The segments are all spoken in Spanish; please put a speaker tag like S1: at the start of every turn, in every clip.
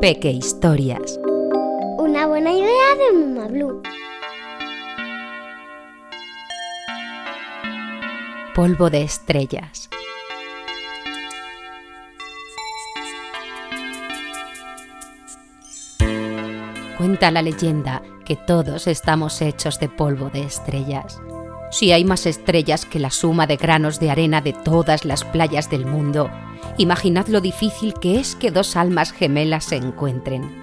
S1: Peque Historias.
S2: Una buena idea de Mama Blue.
S1: Polvo de estrellas. Cuenta la leyenda que todos estamos hechos de polvo de estrellas. Si hay más estrellas que la suma de granos de arena de todas las playas del mundo, imaginad lo difícil que es que dos almas gemelas se encuentren.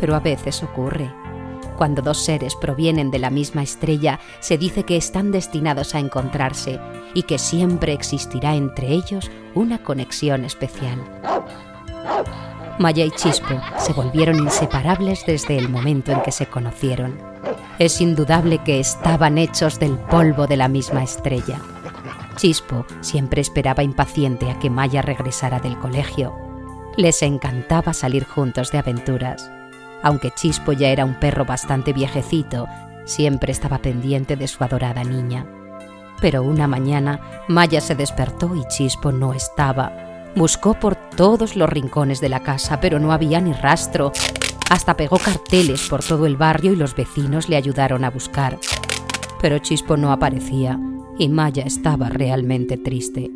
S1: Pero a veces ocurre. Cuando dos seres provienen de la misma estrella, se dice que están destinados a encontrarse y que siempre existirá entre ellos una conexión especial. Maya y Chispo se volvieron inseparables desde el momento en que se conocieron. Es indudable que estaban hechos del polvo de la misma estrella. Chispo siempre esperaba impaciente a que Maya regresara del colegio. Les encantaba salir juntos de aventuras. Aunque Chispo ya era un perro bastante viejecito, siempre estaba pendiente de su adorada niña. Pero una mañana Maya se despertó y Chispo no estaba. Buscó por todos los rincones de la casa, pero no había ni rastro. Hasta pegó carteles por todo el barrio y los vecinos le ayudaron a buscar. Pero Chispo no aparecía y Maya estaba realmente triste.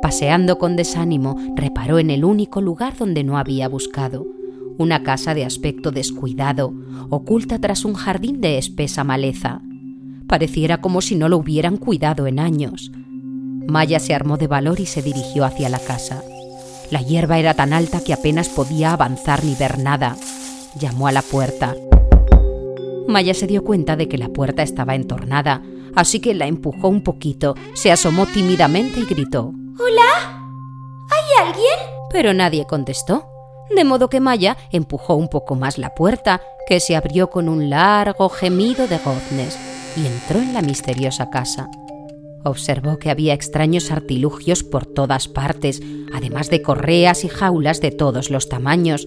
S1: Paseando con desánimo, reparó en el único lugar donde no había buscado, una casa de aspecto descuidado, oculta tras un jardín de espesa maleza. Pareciera como si no lo hubieran cuidado en años. Maya se armó de valor y se dirigió hacia la casa. La hierba era tan alta que apenas podía avanzar ni ver nada. Llamó a la puerta. Maya se dio cuenta de que la puerta estaba entornada, así que la empujó un poquito, se asomó tímidamente y gritó.
S2: ¿Hola? ¿Hay alguien?
S1: Pero nadie contestó. De modo que Maya empujó un poco más la puerta, que se abrió con un largo gemido de goznes, y entró en la misteriosa casa. Observó que había extraños artilugios por todas partes, además de correas y jaulas de todos los tamaños.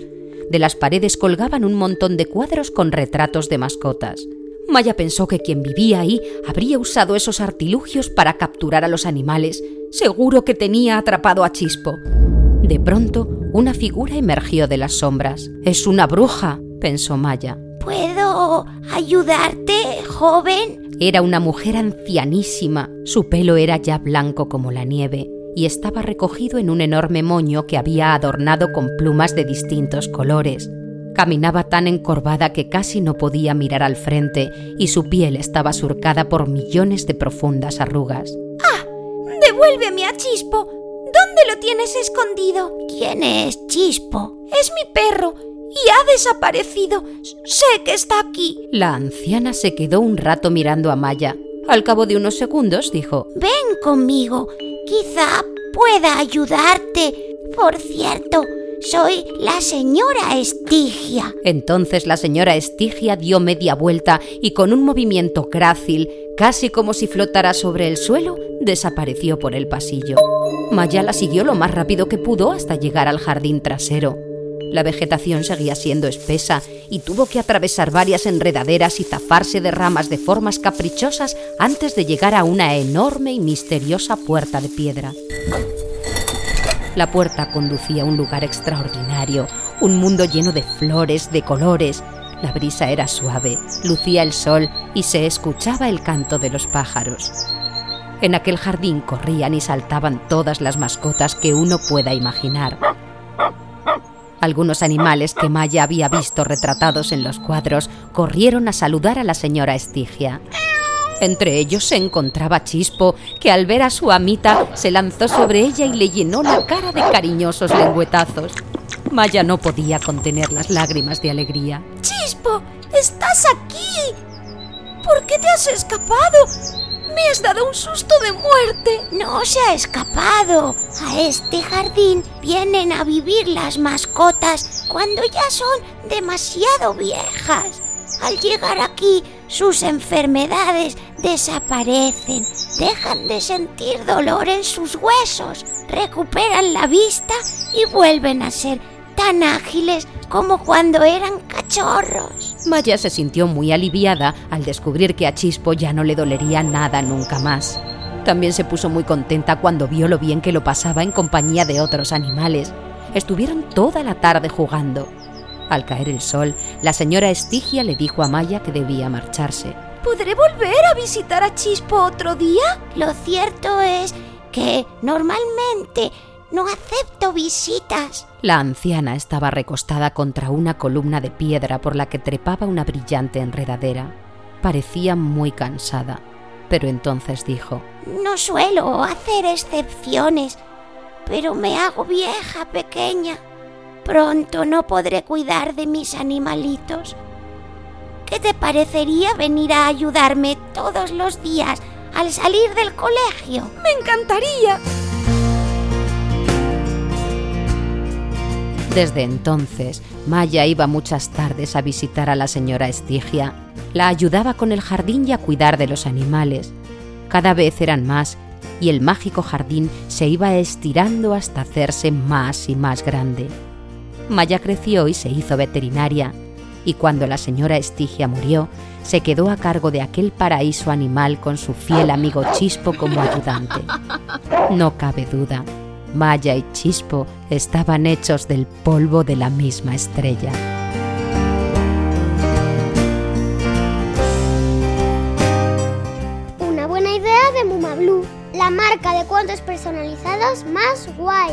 S1: De las paredes colgaban un montón de cuadros con retratos de mascotas. Maya pensó que quien vivía ahí habría usado esos artilugios para capturar a los animales. Seguro que tenía atrapado a Chispo. De pronto, una figura emergió de las sombras. Es una bruja, pensó Maya.
S2: ¿Puedo ayudarte, joven?
S1: Era una mujer ancianísima. Su pelo era ya blanco como la nieve y estaba recogido en un enorme moño que había adornado con plumas de distintos colores. Caminaba tan encorvada que casi no podía mirar al frente y su piel estaba surcada por millones de profundas arrugas.
S2: ¡Ah! ¡Devuélveme a Chispo! ¿Dónde lo tienes escondido? ¿Quién es Chispo? Es mi perro y ha desaparecido. Sé que está aquí.
S1: La anciana se quedó un rato mirando a Maya. Al cabo de unos segundos dijo,
S2: Ven conmigo. Quizá pueda ayudarte. Por cierto, soy la señora Estigia.
S1: Entonces la señora Estigia dio media vuelta y con un movimiento grácil, casi como si flotara sobre el suelo, desapareció por el pasillo. Maya la siguió lo más rápido que pudo hasta llegar al jardín trasero. La vegetación seguía siendo espesa y tuvo que atravesar varias enredaderas y zafarse de ramas de formas caprichosas antes de llegar a una enorme y misteriosa puerta de piedra. La puerta conducía a un lugar extraordinario, un mundo lleno de flores, de colores. La brisa era suave, lucía el sol y se escuchaba el canto de los pájaros. En aquel jardín corrían y saltaban todas las mascotas que uno pueda imaginar. Algunos animales que Maya había visto retratados en los cuadros corrieron a saludar a la señora Estigia. Entre ellos se encontraba Chispo, que al ver a su amita se lanzó sobre ella y le llenó la cara de cariñosos lengüetazos. Maya no podía contener las lágrimas de alegría.
S2: Chispo, estás aquí. ¿Por qué te has escapado? Me has dado un susto de muerte. No se ha escapado. A este jardín vienen a vivir las mascotas cuando ya son demasiado viejas. Al llegar aquí, sus enfermedades desaparecen, dejan de sentir dolor en sus huesos, recuperan la vista y vuelven a ser tan ágiles como cuando eran cachorros.
S1: Maya se sintió muy aliviada al descubrir que a Chispo ya no le dolería nada nunca más. También se puso muy contenta cuando vio lo bien que lo pasaba en compañía de otros animales. Estuvieron toda la tarde jugando. Al caer el sol, la señora Estigia le dijo a Maya que debía marcharse.
S2: ¿Podré volver a visitar a Chispo otro día? Lo cierto es que normalmente no acepto visitas.
S1: La anciana estaba recostada contra una columna de piedra por la que trepaba una brillante enredadera. Parecía muy cansada, pero entonces dijo,
S2: No suelo hacer excepciones, pero me hago vieja pequeña. Pronto no podré cuidar de mis animalitos. ¿Qué te parecería venir a ayudarme todos los días al salir del colegio?
S3: Me encantaría.
S1: Desde entonces, Maya iba muchas tardes a visitar a la señora Estigia. La ayudaba con el jardín y a cuidar de los animales. Cada vez eran más y el mágico jardín se iba estirando hasta hacerse más y más grande. Maya creció y se hizo veterinaria, y cuando la señora Estigia murió, se quedó a cargo de aquel paraíso animal con su fiel amigo Chispo como ayudante. No cabe duda, Maya y Chispo estaban hechos del polvo de la misma estrella.
S4: Una buena idea de Muma Blue, la marca de cuentos personalizados más guay.